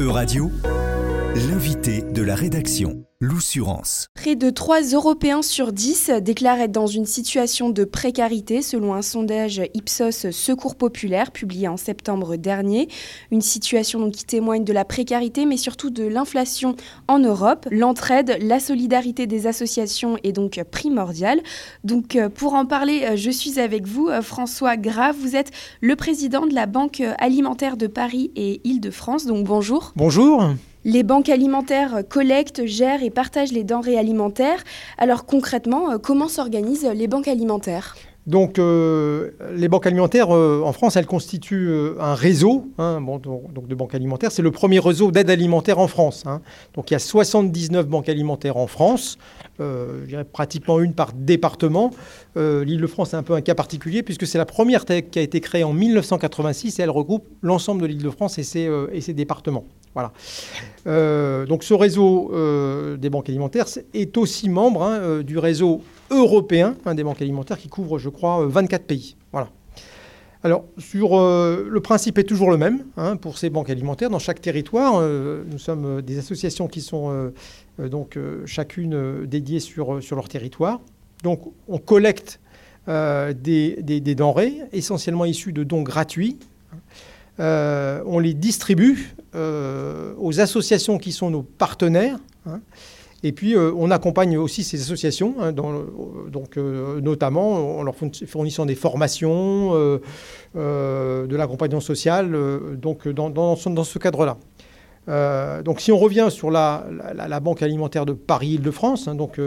E-Radio, l'invité de la rédaction. L'Oussurance. Près de 3 Européens sur 10 déclarent être dans une situation de précarité selon un sondage Ipsos Secours Populaire publié en septembre dernier. Une situation qui témoigne de la précarité mais surtout de l'inflation en Europe. L'entraide, la solidarité des associations est donc primordiale. Donc euh, pour en parler, euh, je suis avec vous euh, François Grave. Vous êtes le président de la Banque alimentaire de Paris et Île-de-France. Donc bonjour. Bonjour. Les banques alimentaires collectent, gèrent et partagent les denrées alimentaires. Alors concrètement, euh, comment s'organisent les banques alimentaires? Donc, euh, les banques alimentaires euh, en France, elles constituent un réseau hein, de banques alimentaires. C'est le premier réseau d'aide alimentaire en France. Hein. Donc, il y a 79 banques alimentaires en France, je dirais pratiquement une par département. L'Île-de-France est un peu un cas particulier puisque c'est la première qui a été créée en 1986 et elle regroupe l'ensemble de l'Île-de-France et ses départements. Voilà. Euh, donc ce réseau euh, des banques alimentaires est aussi membre hein, euh, du réseau européen des banques alimentaires qui couvre, je crois, 24 pays. Voilà. Alors, sur, le principe est toujours le même hein, pour ces banques alimentaires. Dans chaque territoire, nous sommes des associations qui sont donc chacune dédiées sur, sur leur territoire. Donc, on collecte des, des, denrées essentiellement issues de dons gratuits. on les distribue euh, aux associations qui sont nos partenaires. Hein. Et puis, euh, on accompagne aussi ces associations, hein, donc, euh, notamment en leur fournissant des formations, de l'accompagnement social, donc dans, ce cadre-là. donc, si on revient sur la, Banque alimentaire de Paris-Île-de-France, hein, donc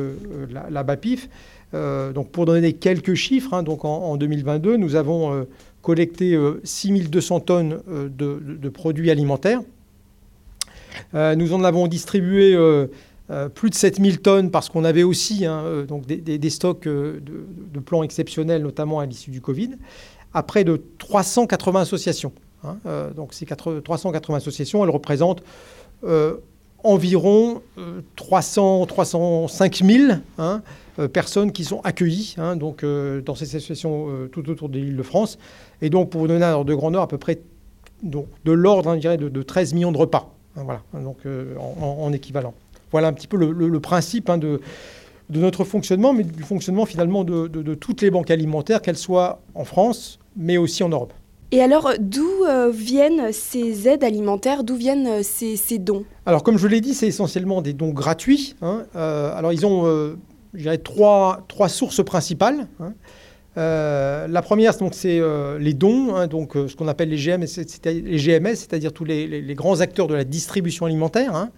la, BAPIF, donc pour donner quelques chiffres, donc en, en, 2022, nous avons collecté 6200 tonnes de, produits alimentaires. Euh, nous en avons distribué euh, euh, plus de 7000 tonnes parce qu'on avait aussi hein, donc des, stocks de, plans exceptionnels, notamment à l'issue du Covid, à près de 380 associations. Hein. donc ces 380 associations, elles représentent environ 300, 305 000 personnes qui sont accueillies donc, dans ces associations tout autour de l'île de France. Et donc, pour vous donner un ordre de grandeur, à peu près de l'ordre de, de 13 millions de repas. Voilà, donc euh, en, équivalent. Voilà un petit peu le, principe hein, de, de, notre fonctionnement, mais du fonctionnement finalement de, toutes les banques alimentaires, qu'elles soient en France, mais aussi en Europe. Et alors, d'où euh, viennent ces aides alimentaires? D'où viennent euh, ces, dons? Alors, comme je l'ai dit, c'est essentiellement des dons gratuits. Hein. alors, ils ont, je dirais, trois, trois sources principales. Hein. Euh, la première, c'est euh, les dons, hein, donc euh, ce qu'on appelle les, GMS, c'est-à-dire tous les, grands acteurs de la distribution alimentaire,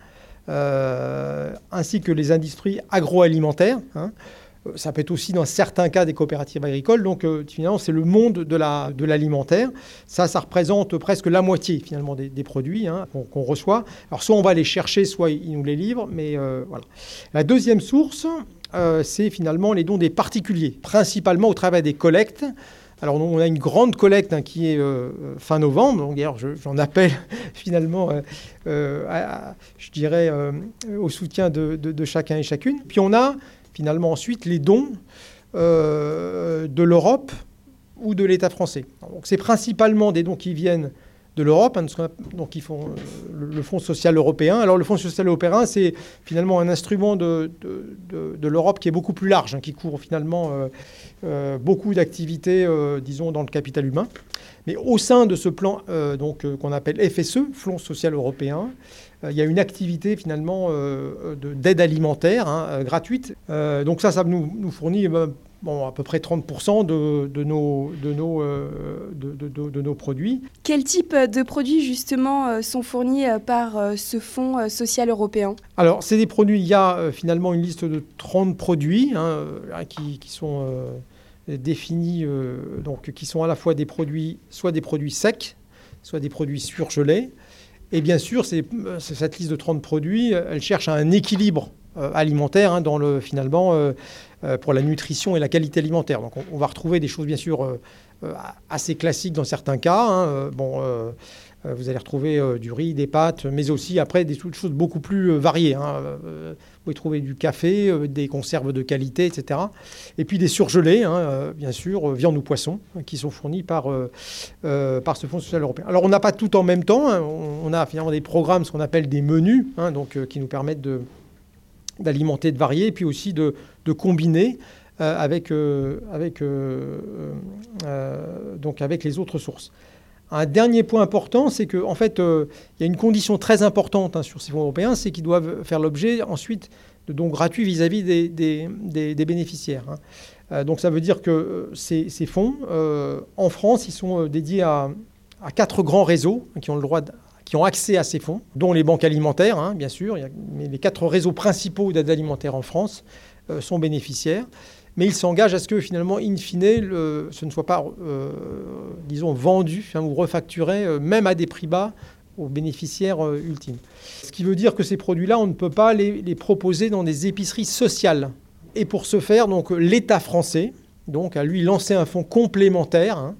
ainsi que les industries agroalimentaires. Hein. Ça peut être aussi dans certains cas des coopératives agricoles. Donc finalement, c'est le monde de l'alimentaire. ça, ça représente presque la moitié finalement des, produits qu'on reçoit. Alors soit on va les chercher, soit ils nous les livrent. Mais voilà. La deuxième source, euh, c'est finalement les dons des particuliers, principalement au travers des collectes. Alors on a une grande collecte hein, qui est euh, fin novembre, donc j'en appelle finalement, euh, je dirais, au soutien de, chacun et chacune. Puis on a finalement ensuite les dons de l'Europe ou de l'État français. Donc c'est principalement des dons qui viennent de l'Europe, hein, donc ils font euh, le, Fonds social européen. Alors le Fonds social européen, c'est finalement un instrument de, de, l'Europe qui est beaucoup plus large, hein, qui couvre finalement euh, euh, beaucoup d'activités, disons, dans le capital humain. Mais au sein de ce plan donc qu'on appelle FSE, Fonds social européen, il y a une activité finalement d'aide alimentaire hein, gratuite. donc ça, ça nous, nous fournit bon, à peu près 30% de, de, nos, de, nos, euh, de, nos produits. Quel type de produits justement euh, sont fournis euh, par ce fonds social européen? Alors, c'est des produits, il y a finalement une liste de 30 produits hein, qui, qui, sont définis, donc, qui sont à la fois des produits, soit des produits secs, soit des produits surgelés. Et bien sûr, c'est, cette liste de 30 produits, elle cherche un équilibre alimentaire hein, dans le, finalement euh, pour la nutrition et la qualité alimentaire. Donc on, va retrouver des choses bien sûr euh, euh, assez classiques dans certains cas. Hein, bon, vous allez retrouver du riz, des pâtes, mais aussi après des choses beaucoup plus variées. Hein. vous pouvez trouver du café, des conserves de qualité, etc. Et puis des surgelés, bien sûr, viande ou poisson, qui sont fournis par, par ce Fonds social européen. Alors on n'a pas tout en même temps. On, a finalement des programmes, ce qu'on appelle des menus, donc, qui nous permettent de d'alimenter, de varier, et puis aussi de, combiner euh, avec, euh, euh, avec les autres sources. Un dernier point important, c'est qu'en en fait, il y a une condition très importante hein, sur ces fonds européens, c'est qu'ils doivent faire l'objet ensuite de dons gratuits vis-à-vis des, bénéficiaires. Hein. donc ça veut dire que ces, fonds, en France, ils sont dédiés à, quatre grands réseaux qui ont le droit qui ont accès à ces fonds, dont les banques alimentaires, hein, bien sûr. mais les quatre réseaux principaux d'aide alimentaire en France euh, sont bénéficiaires. Mais ils s'engagent à ce que finalement, in fine, ce ne soit pas, euh, disons, vendu ou refacturé, euh, même à des prix bas, aux bénéficiaires ultimes. Ce qui veut dire que ces produits-là, on ne peut pas les, proposer dans des épiceries sociales. Et pour ce faire, l'État français donc, a lui lancé un fonds complémentaire hein,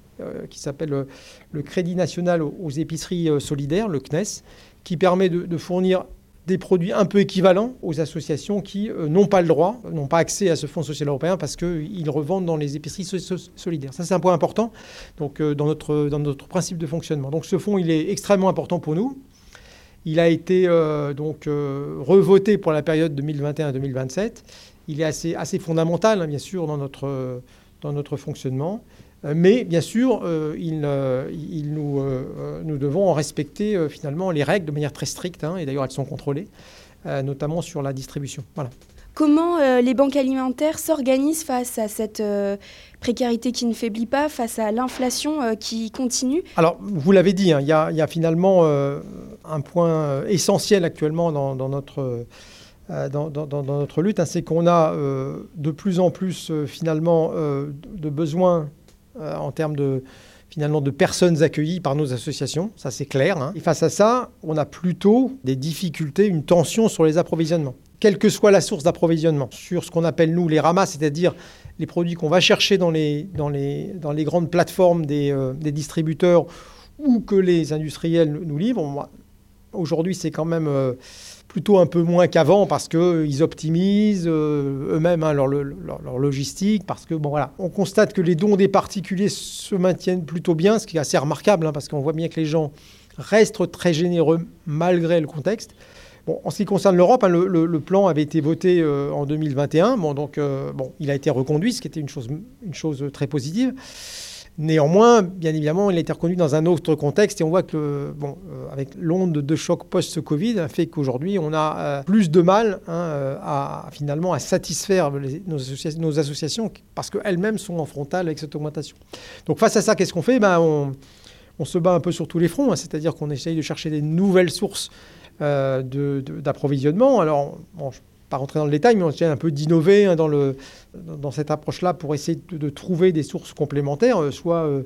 qui s'appelle euh, le Crédit national aux épiceries euh, solidaires, le CNES, qui permet de, fournir des produits un peu équivalents aux associations qui n'ont pas le droit, n'ont pas accès à ce fonds social européen parce qu'ils revendent dans les épiceries solidaires. Ça, c'est un point important donc, dans, notre, dans notre principe de fonctionnement. Donc ce fonds, il est extrêmement important pour nous. Il a été donc revoté pour la période 2021-2027. Il est assez, assez fondamental, hein, bien sûr, dans notre, dans notre fonctionnement. Euh, mais bien sûr, euh, il, euh, nous, nous, devons en respecter finalement les règles de manière très stricte, hein, et d'ailleurs elles sont contrôlées, notamment sur la distribution. Voilà. Comment les banques alimentaires s'organisent face à cette précarité qui ne faiblit pas, face à l'inflation qui continue? Alors, vous l'avez dit, hein, il y, a finalement un point essentiel actuellement dans, notre... Dans, dans, notre lutte, hein, c'est qu'on a de plus en plus finalement de besoins euh, en termes de finalement de personnes accueillies par nos associations, ça c'est clair. Hein. Et face à ça, on a plutôt des difficultés, une tension sur les approvisionnements. Quelle que soit la source d'approvisionnement, sur ce qu'on appelle nous les ramas, c'est-à-dire les produits qu'on va chercher dans les, grandes plateformes euh, des distributeurs ou que les industriels nous livrent. Aujourd'hui, c'est quand même... Euh, plutôt un peu moins qu'avant parce qu'ils optimisent euh, eux-mêmes hein, leur, logistique, parce que bon voilà, on constate que les dons des particuliers se maintiennent plutôt bien, ce qui est assez remarquable hein, parce qu'on voit bien que les gens restent très généreux malgré le contexte. Bon, en ce qui concerne l'Europe, hein, le, plan avait été voté euh, en 2021, bon, donc euh, bon, il a été reconduit, ce qui était une chose, une chose très positive. Néanmoins, bien évidemment, il a été reconnu dans un autre contexte et on voit que, bon, euh, avec l'onde de choc post-Covid, fait qu'aujourd'hui, on a euh, plus de mal hein, euh, à finalement à satisfaire nos, associations parce qu'elles-mêmes sont en frontal avec cette augmentation. Donc face à ça, qu'est-ce qu'on fait? Ben, on, se bat un peu sur tous les fronts, hein, c'est-à-dire qu'on essaye de chercher des nouvelles sources d'approvisionnement. Alors, bon, pas rentrer dans le détail, mais on essaie un peu d'innover hein, dans, dans cette approche-là pour essayer de, trouver des sources complémentaires, euh, soit euh,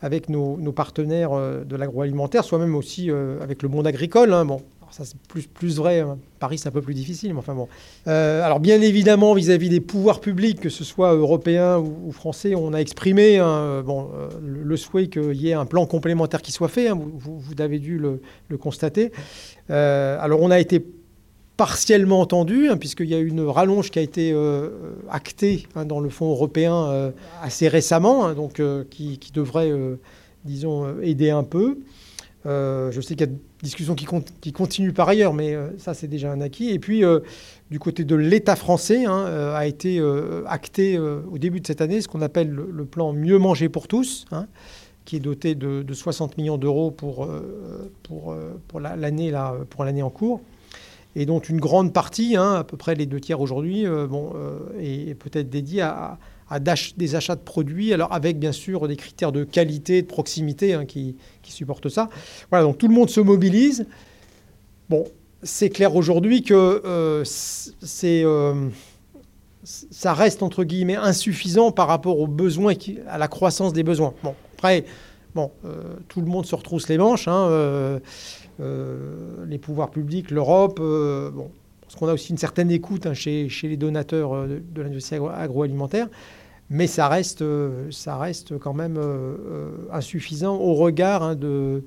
avec nos, partenaires euh, de l'agroalimentaire, soit même aussi avec le monde agricole. Hein. Bon, ça c'est plus, plus vrai. Hein. Paris c'est un peu plus difficile, mais enfin bon. alors bien évidemment vis-à-vis des pouvoirs publics, que ce soit européens ou, français, on a exprimé le, souhait qu'il y ait un plan complémentaire qui soit fait. Vous, vous, avez dû le constater. alors on a été partiellement entendu, hein, puisqu'il y a une rallonge qui a été euh, actée hein, dans le Fonds européen euh, assez récemment, hein, euh, qui, devrait, disons, aider un peu. je sais qu'il y a des discussions qui, continuent par ailleurs, mais ça, c'est déjà un acquis. Et puis, du côté de l'État français, a été acté au début de cette année ce qu'on appelle le, plan Mieux manger pour tous qui est doté de, 60 millions d'euros pour l'année en cours et dont une grande partie, hein, à peu près les deux tiers aujourd'hui, euh, bon, euh, est, peut-être dédiée à, des achats de produits, alors avec bien sûr des critères de qualité, de proximité hein, qui, supportent ça. Voilà, donc tout le monde se mobilise. Bon, c'est clair aujourd'hui que euh, c'est, ça reste entre guillemets insuffisant par rapport aux besoins, à la croissance des besoins. Bon, après, bon, tout le monde se retrousse les manches. Hein, les pouvoirs publics, l'Europe. Euh, bon, parce qu'on a aussi une certaine écoute hein, chez, chez, les donateurs euh, de, l'industrie agroalimentaire mais ça reste, ça reste quand même insuffisant au regard hein, de,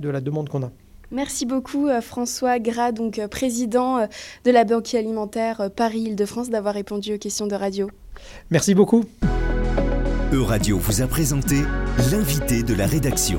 de la demande qu'on a. Merci beaucoup François Gras, donc président de la Banque alimentaire Paris-Île-de-France, d'avoir répondu aux questions de radio. Merci beaucoup. Euradio vous a présenté l'invité de la rédaction.